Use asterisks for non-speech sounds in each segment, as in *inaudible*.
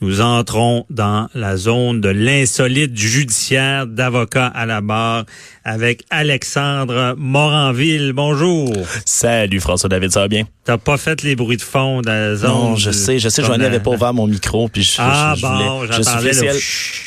nous entrons dans la zone de l'insolite judiciaire d'avocat à la barre avec Alexandre Moranville. Bonjour. Salut François David, ça va bien? T'as pas fait les bruits de fond dans la zone. Non, je du- sais, je sais, la- avait pas ouvert mon micro, puis je, Ah je, je bon, voulais- je soufflais le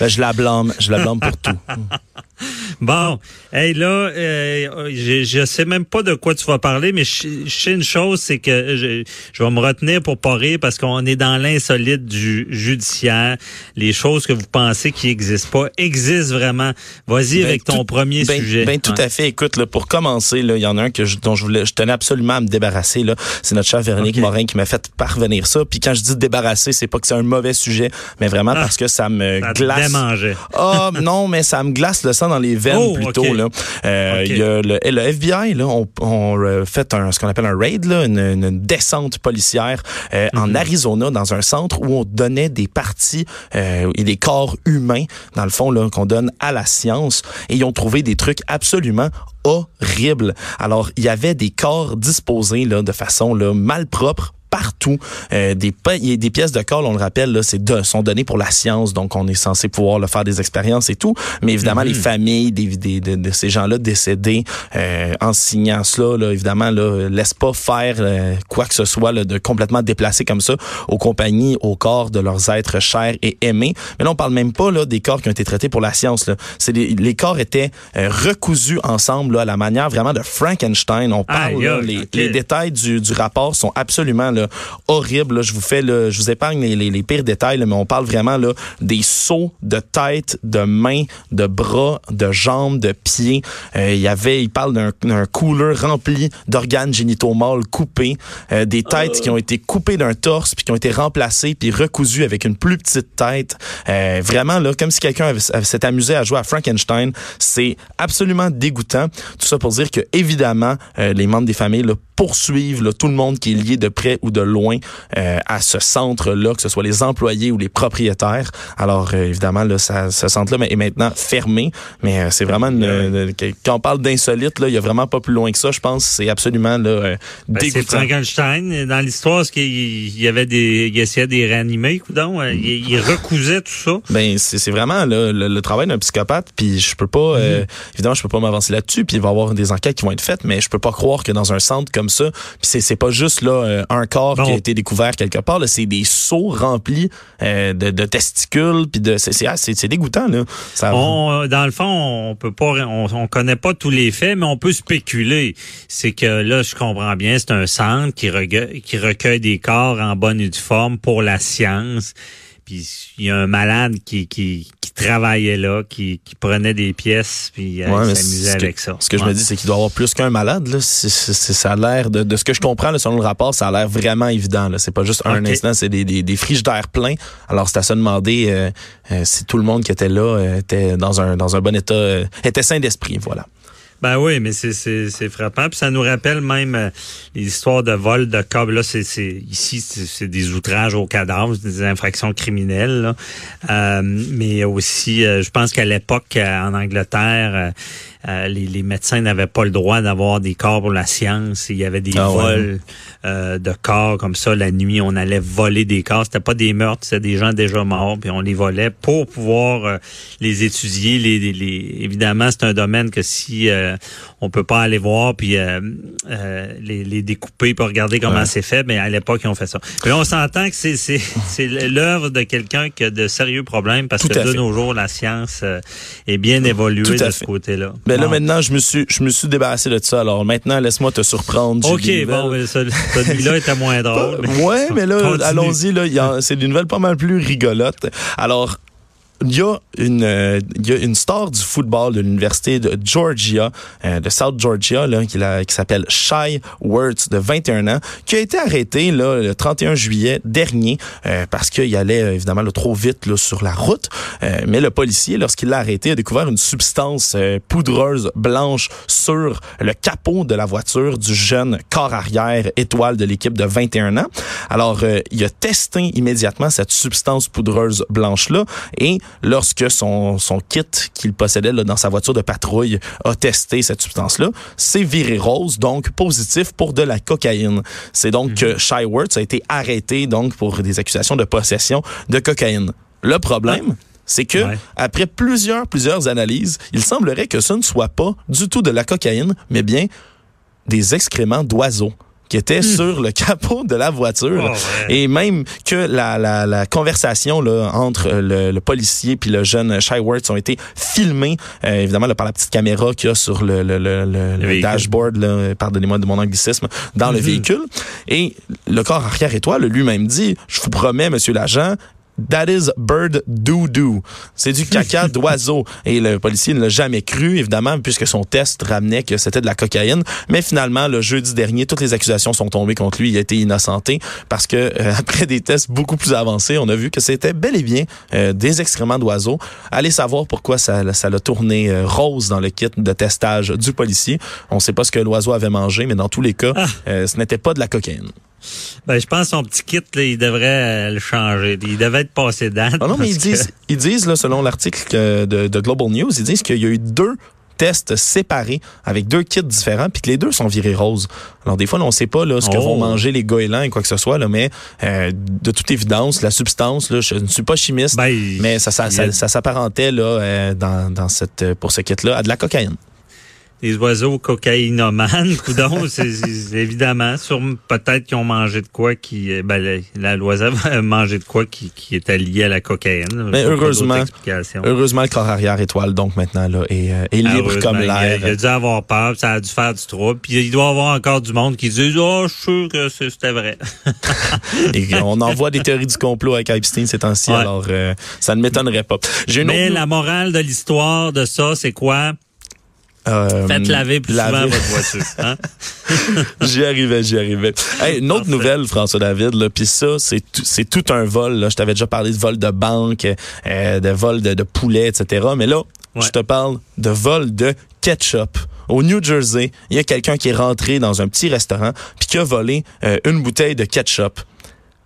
Ben, je la blâme, je la blâme pour tout. *laughs* Bon, hey là, euh, je, je sais même pas de quoi tu vas parler, mais je, je sais une chose, c'est que je, je vais me retenir pour pas rire parce qu'on est dans l'insolite du judiciaire. Les choses que vous pensez qui existent pas existent vraiment. Vas-y Ben, avec ton tout- premier ben, sujet. Ben, tout à fait. Écoute, là, pour commencer, il y en a un que je, dont je voulais, je tenais absolument à me débarrasser. Là, c'est notre cher Véronique. Morin qui m'a fait parvenir ça. Puis quand je dis débarrasser, c'est pas que c'est un mauvais sujet, mais vraiment Ah, parce que ça me Ça glace. Ah *laughs* non, mais ça me glace le sang dans les veines Oh, plutôt. ok. Là. Euh, y a le, le FBI, là, on, on euh, fait un, ce qu'on appelle un raid, là, une, une descente policière euh, Mhm. en Arizona, dans un centre où on donnait des parties euh, et des corps humains, dans le fond, là, qu'on donne à la science. Et ils ont trouvé des trucs absolument horribles. Alors, il y avait des corps disposés là, de façon là, malpropre partout. Euh, des, pa- il y a des pièces de corps, on le rappelle, là, c'est de, sont données pour la science, donc on est censé pouvoir le faire des expériences et tout. Mais évidemment, les familles des, des- de, de ces gens-là décédés, euh, en signant cela, là, évidemment, là, laissent pas faire euh, quoi que ce soit là, de complètement déplacé comme ça aux compagnies, au corps de leurs êtres chers et aimés. Mais là, on parle même pas là, des corps qui ont été traités pour la science. Là. C'est les, les corps étaient euh, recousus ensemble là, à la manière vraiment de Frankenstein. On parle, là, les, les détails du, du rapport sont absolument là, horribles. là. Je vous fais, là, je vous épargne les, les, les pires détails, là, mais on parle vraiment là, des sauts de tête, de mains, de bras, de jambes, de pieds. Euh, il y avait, il parle d'un cooler rempli d'organes génitaux mâles coupés, euh, des têtes qui ont été coupées d'un torse puis qui ont été remplacées puis recousues avec une plus petite tête. Euh, vraiment là, comme si quelqu'un s'était amusé à jouer à Frankenstein. C'est absolument dégoûtant. Tout ça pour dire que évidemment, euh, les membres des familles là, poursuivent là, tout le monde qui est lié de près ou de loin euh, à ce centre-là, que ce soit les employés ou les propriétaires. Alors euh, évidemment, là, ça, ce centre-là est maintenant fermé, mais euh, c'est vraiment une, une- quand on parle d'insolite, là, il y a vraiment pas plus loin que ça. Je pense c'est absolument là, euh, Ben, dégoûtant. Frankenstein. Dans l'histoire, est-ce qu'il il y avait des, il essayait de les réanimer, coudon? Il, il recousait tout ça? Ben c'est vraiment là, le, le travail d'un psychopathe. Puis je peux pas, euh, évidemment, je peux pas m'avancer là-dessus. Puis il va y avoir des enquêtes qui vont être faites, mais je peux pas croire que dans un centre comme ça, puis c'est c'est pas juste là euh, un corps qui a été découvert quelque part. là, C'est des seaux remplis euh, de, de testicules. Puis de c'est c'est ah, dégoûtant là. Ça, On, dans le fond, on peut pas, on, on connaît pas tous les faits, mais on peut spéculer. C'est que là, je comprends bien, c'est un centre qui recueille, qui recueille des corps en bonne et due forme pour la science. Puis il y a un malade qui, qui travaillait là, qui, qui prenait des pièces, puis euh, Ouais, s'amusait ce que- avec ça. Ce que je me dis, c'est qu'il doit y avoir plus qu'un malade. Là. Ça a l'air de, de ce que je comprends là, selon le rapport, ça a l'air vraiment évident. Là. C'est pas juste un instant, c'est des, des, des frigidaires pleins. Alors c'est à se demander euh, euh, si tout le monde qui était là euh, était dans un dans un bon état, euh, était sain d'esprit. Voilà. Ben oui, mais c'est frappant. Puis ça nous rappelle même euh, les histoires de vol de corps. Là, c'est ici c'est des outrages aux cadavres, des infractions criminelles. là. Euh, mais aussi, euh, je pense qu'à l'époque euh, en Angleterre, euh, les, les médecins n'avaient pas le droit d'avoir des corps pour la science. Il y avait des Ah ouais. vols euh, de corps comme ça la nuit. On allait voler des corps. C'était pas des meurtres, c'était des gens déjà morts. Puis on les volait pour pouvoir euh, les étudier. Les, les- les- évidemment, c'est un domaine que si euh, on peut pas aller voir puis euh, euh, les, les découper pour regarder comment Ouais. c'est fait, mais à l'époque ils ont fait ça. Mais on s'entend que c'est c'est c'est l'œuvre de quelqu'un qui a de sérieux problèmes parce Tout que de fait. nos jours la science euh, est bien évoluée de fait. ce côté-là. Ben, Ben là, maintenant, je me suis, je me suis débarrassé de ça. Alors maintenant, laisse-moi te surprendre. OK, bon, mais ce- celui-là était moins *laughs* drôle. mais- Ouais, mais là, allons-y. Là, il y a- c'est des nouvelles pas mal plus rigolotes. Alors, il y a une, euh, il y a une star du football de l'université de Georgia, euh, de South Georgia, là, qui, la- qui s'appelle Shy Wirtz, de 21 ans, qui a été arrêté là, le 31 juillet dernier euh, parce qu'il allait euh, évidemment là, trop vite là, sur la route. Mais le policier, lorsqu'il l'a arrêté, a découvert une substance poudreuse blanche sur le capot de la voiture du jeune corps arrière étoile de l'équipe de 21 ans. Alors, il a testé immédiatement cette substance poudreuse blanche-là et lorsque son, son kit qu'il possédait là, dans sa voiture de patrouille a testé cette substance-là, c'est viré rose, donc positif pour de la cocaïne. C'est donc que Shy Wirtz a été arrêté donc pour des accusations de possession de cocaïne. Le problème, c'est que Ouais. après plusieurs plusieurs analyses, il semblerait que ce ne soit pas du tout de la cocaïne, mais bien des excréments d'oiseaux qui étaient sur le capot de la voiture. Oh, ouais. Et même que la, la, la conversation là, entre le, le policier puis le jeune Shy Wirtz ont été filmés, euh, évidemment là, par la petite caméra qu'il y a sur le, dashboard, pardonnez-moi de mon anglicisme, dans le véhicule. Et le corps arrière étoile lui-même dit, je vous promets, monsieur l'agent, That is bird doo-doo. C'est du caca *laughs* d'oiseau. Et le policier ne l'a jamais cru, évidemment, puisque son test ramenait que c'était de la cocaïne. Mais finalement, le jeudi dernier, toutes les accusations sont tombées contre lui. Il a été innocenté parce que euh, *laughs* après des tests beaucoup plus avancés, on a vu que c'était bel et bien euh, des excréments d'oiseaux. Allez savoir pourquoi ça, ça l'a tourné euh, rose dans le kit de testage du policier. On ne sait pas ce que l'oiseau avait mangé, mais dans tous les cas, euh, ce n'était pas de la cocaïne. Ben, je pense que son petit kit, là, il devrait euh, le changer. Il devait être passé date. Ah non, mais ils que- disent, ils disent là, selon l'article de, de Global News, ils disent qu'il y a eu deux tests séparés avec deux kits différents puis que les deux sont virés roses. Alors des fois, là, on sait pas là, ce que Oh. vont manger les goélands et quoi que ce soit, là, mais euh, de toute évidence, la substance, là, je ne suis pas chimiste, Ben, mais ça, s'apparentait là, euh, dans, dans cette, pour ce kit-là à de la cocaïne. Des oiseaux cocaïnomanes, *laughs* coudon, c'est évidemment, sur peut-être qu'ils ont mangé de quoi qui, euh, ben, la- l'oiseau a mangé de quoi qui, qui était lié à la cocaïne. Mais heureusement. Heureusement, le corps arrière étoile, donc maintenant, là, est, euh, est libre comme l'air. Il a dû avoir peur, ça a dû faire du trouble. Puis il doit y avoir encore du monde qui dit Oh, je suis sûr que c'était vrai. *laughs* Et on envoie des théories du complot avec Epstein ces temps-ci, Ouais. alors euh, ça ne m'étonnerait pas. Mais autre- la morale de l'histoire de ça, c'est quoi? Euh, Faites laver plus souvent laver. votre voiture. *laughs* Hein? J'y arrivais, j'y arrivais. Hey, une autre Parfait. nouvelle, François David, puis ça, c'est tout- un vol. Là. Je t'avais déjà parlé de vol de banque, euh, de vol de, de poulet, etc. Mais là, Ouais. je te parle de vol de ketchup. Au New Jersey, il y a quelqu'un qui est rentré dans un petit restaurant puis qui a volé euh, une bouteille de ketchup.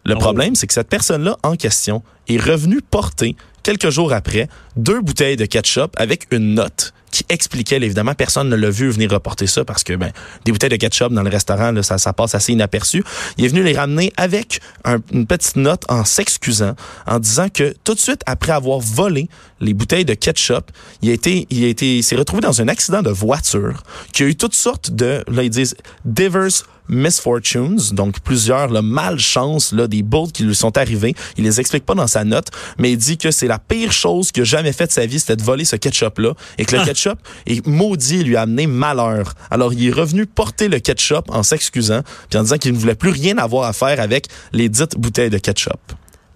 Le Oh. problème, c'est que cette personne-là en question est revenue porter, quelques jours après, deux bouteilles de ketchup avec une note qui expliquait, évidemment, personne ne l'a vu venir reporter ça parce que ben, des bouteilles de ketchup dans le restaurant, ça, ça passe assez inaperçu. Il est venu les ramener avec un- une petite note en s'excusant, en disant que tout de suite après avoir volé les bouteilles de ketchup, il a été, il a été, s'est retrouvé dans un accident de voiture, qui a eu toutes sortes de, là ils disent, diverse misfortunes, donc plusieurs là, malchances, là, des bulles qui lui sont arrivées. Il les explique pas dans sa note, mais il dit que c'est la pire chose qu'il a jamais fait de sa vie, c'était de voler ce ketchup-là, et que le ketchup est maudit lui a amené malheur. Alors il est revenu porter le ketchup en s'excusant, puis en disant qu'il ne voulait plus rien avoir à faire avec les dites bouteilles de ketchup.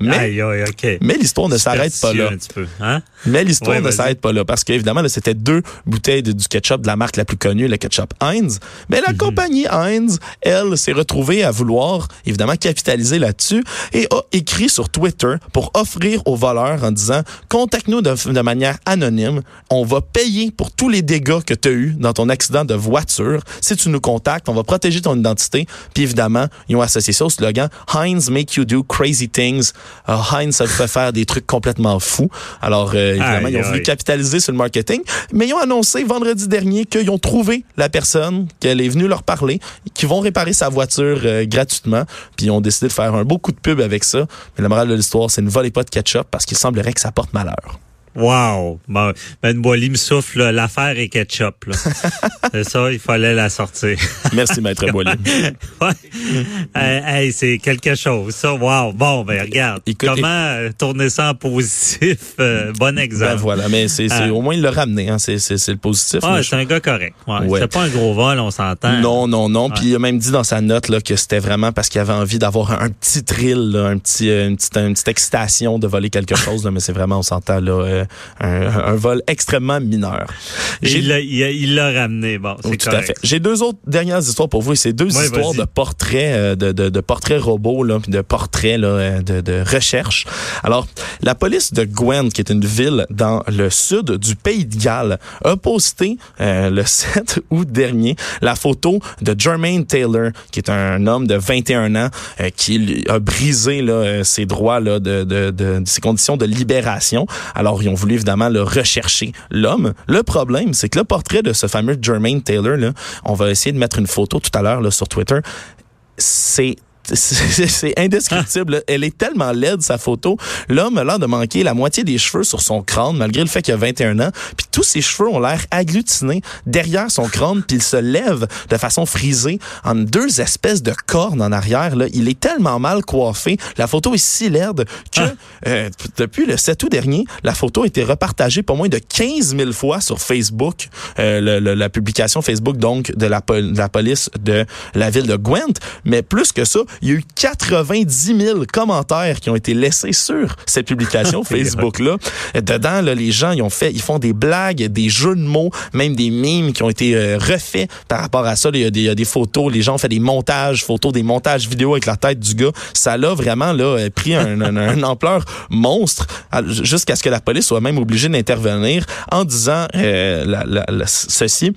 Mais, Aïe, aïe, OK. mais l'histoire ne s'arrête pas là. Hein? Mais l'histoire Ouais, ne s'arrête pas là parce qu'évidemment, c'était deux bouteilles de- du ketchup de la marque la plus connue, le ketchup Heinz. Mais Mhm. la compagnie Heinz, elle, s'est retrouvée à vouloir évidemment capitaliser là-dessus et a écrit sur Twitter pour offrir aux voleurs en disant contacte-nous de, de manière anonyme, on va payer pour tous les dégâts que tu as eu dans ton accident de voiture. Si tu nous contactes, on va protéger ton identité. Puis évidemment, ils ont associé ça au slogan Heinz make you do crazy things. Euh, Heinz, ça fait faire des trucs complètement fous. Alors euh, évidemment, Aïe, ils ont voulu aïe. capitaliser sur le marketing, mais ils ont annoncé vendredi dernier qu'ils ont trouvé la personne, qu'elle est venue leur parler, qu'ils vont réparer sa voiture euh, gratuitement, puis ils ont décidé de faire un beau coup de pub avec ça. Mais la morale de l'histoire, c'est ne volez pas de ketchup parce qu'il semblerait que ça porte malheur. Wow! Bon, Ben Boily me souffle, l'affaire est ketchup. là. *laughs* c'est ça, il fallait la sortir. Merci, Maître Boily. *laughs* ouais. Hey, hey, c'est quelque chose, ça. Wow! Bon, ben regarde. Écoute, Comment euh, tourner ça en positif? Euh, bon exemple. Ben voilà, mais c'est c'est- Ah. au moins il l'a ramené, hein, c'est c'est- c'est le positif. Ah, c'est un gars correct. Ouais. Ouais. C'est pas un gros vol, on s'entend. Non, non, non. Puis il a même dit dans sa note là, que c'était vraiment parce qu'il avait envie d'avoir un, petit thrill, là, un petit, euh, une, petite, une petite excitation de voler quelque *laughs* chose. Là, mais c'est vraiment, on s'entend, là, euh, un, un vol extrêmement mineur. Il l'a il a- il l'a ramené. Bon, c'est oui, tout correct. à fait. J'ai deux autres dernières histoires pour vous. C'est deux Ouais, histoires de portraits, euh, de, de, de portraits robots, là, de portraits là, euh, de, de recherche. Alors, la police de Gwent, qui est une ville dans le sud du pays de Galles, a posté euh, le *laughs* 7 août dernier la photo de Jermaine Taylor, qui est un homme de 21 ans euh, qui a brisé là, euh, ses droits là, de, de, de, de ses conditions de libération. Alors, ils ont voulu évidemment le rechercher l'homme. Le problème, c'est que le portrait de ce fameux Jermaine Taylor, là, on va essayer de mettre une photo tout à l'heure sur Twitter. C'est c'est indescriptible. Elle est tellement laide, sa photo. L'homme a l'air de manquer la moitié des cheveux sur son crâne, malgré le fait qu'il a 21 ans. Puis tous ses cheveux ont l'air agglutinés derrière son crâne, puis il se lève de façon frisée en deux espèces de cornes en arrière. Là. Il est tellement mal coiffé. La photo est si laide que euh, depuis le 7 août dernier, la photo a été repartagée pour moins de 15 000 fois sur Facebook. Euh, le- le- la publication Facebook, donc, de la, de la police de la ville de Gwent. Mais plus que ça, il y a eu 90 000 commentaires qui ont été laissés sur cette publication *laughs* *laughs* Facebook-là. Dedans, là, les gens, ils ont fait, ils font des blagues, des jeux de mots, même des mimes qui ont été euh, refaits par rapport à ça. Il y, a des, il y a des photos, les gens ont fait des montages, photos, des montages vidéo avec la tête du gars. Ça l'a vraiment là euh, pris un, un- une ampleur monstre jusqu'à ce que la police soit même obligée d'intervenir en disant euh, la- la- la- ceci.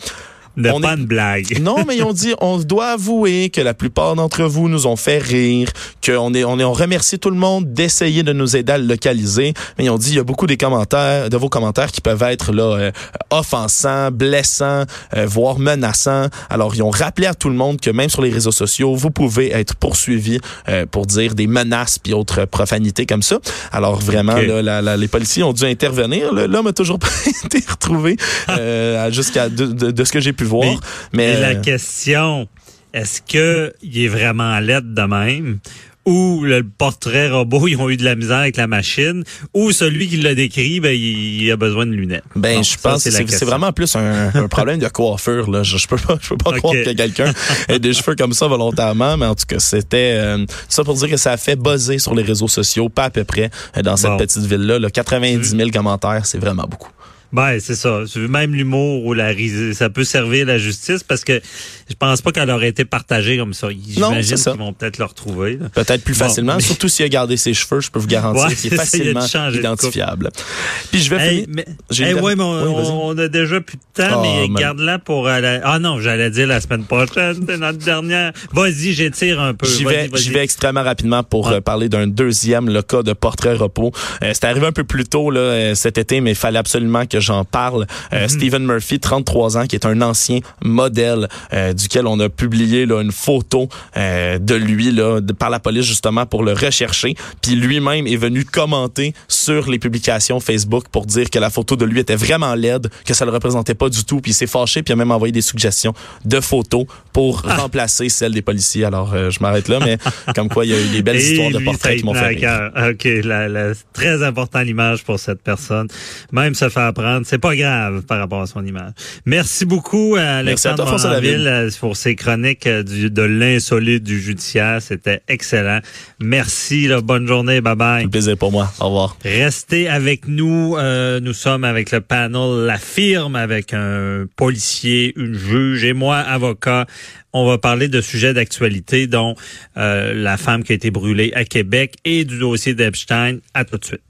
Ne On pas est- une blague. *laughs* Non, mais ils ont dit, on doit avouer que la plupart d'entre vous nous ont fait rire, qu'on est, on est, on remercie tout le monde d'essayer de nous aider à le localiser. Mais ils ont dit, il y a beaucoup des commentaires, de vos commentaires qui peuvent être là euh, offensants, blessants, euh, voire menaçants. Alors, ils ont rappelé à tout le monde que même sur les réseaux sociaux, vous pouvez être poursuivi euh, pour dire des menaces puis autres profanités comme ça. Alors, vraiment, là, la- la- les policiers ont dû intervenir. L'homme a toujours *laughs* pas été retrouvé euh, jusqu'à de, de- de ce que j'ai pu voir. Mais, Et la euh, question, est-ce que il est vraiment laide de même? Ou le portrait robot, ils ont eu de la misère avec la machine, ou celui qui l'a décrit, ben, il, a besoin de lunettes? Ben, je ça, pense que c'est vraiment plus un, un problème de coiffure. Là. Je, je peux pas, je peux pas croire que quelqu'un ait des cheveux comme ça volontairement, mais en tout cas, c'était euh, ça pour dire que ça a fait buzzer sur les réseaux sociaux, pas à peu près, euh, dans cette Bon. petite ville-là. Là. 90 000 commentaires, c'est vraiment beaucoup. Ben, c'est ça. Même l'humour ou la risée, ça peut servir la justice parce que je pense pas qu'elle aurait été partagée comme ça. J'imagine c'est qu'ils vont peut-être le retrouver. Peut-être plus Bon, facilement, mais- surtout s'il a gardé ses cheveux, je peux vous garantir Ouais, qu'il c'est est *laughs* ça, il facilement identifiable. Puis je vais Hey, finir. mais, hey, ouais, on, Oui, on a déjà plus de temps, Ah, mais man. pour... euh, la- Ah non, j'allais dire la semaine prochaine, c'est notre dernière. Vas-y, j'étire un peu. J'y vais, extrêmement rapidement pour euh, parler d'un deuxième le cas de portrait repos. Euh, C'était arrivé un peu plus tôt là, euh, cet été, mais il fallait absolument que j'en parle. Euh, Mhm. Stephen Murphy, 33 ans, qui est un ancien modèle euh, duquel on a publié là, une photo euh, de lui là, de- par la police justement pour le rechercher. Puis lui-même est venu commenter sur les publications Facebook pour dire que la photo de lui était vraiment laide, que ça le représentait pas du tout. Puis il s'est fâché, puis il a même envoyé des suggestions de photos pour Ah. remplacer celles des policiers. Alors euh, je m'arrête là, mais *laughs* comme quoi il y a eu des belles histoires de portraits qui m'ont fait à rire. cœur. OK, la, la- très important l'image pour cette personne. Même se faire prendre, c'est pas grave par rapport à son image. Merci beaucoup à Merci à Alexandre toi, François David. Moranville euh, pour ses chroniques euh, du- de l'insolite du judiciaire. C'était excellent. Merci, là, bonne journée, bye bye. Un plaisir pour moi. Au revoir. Restez avec nous. Euh, nous sommes avec le panel La Firme, avec un policier, une juge et moi, avocat. On va parler de sujets d'actualité, dont euh, la femme qui a été brûlée à Québec et du dossier d'Epstein. À tout de suite.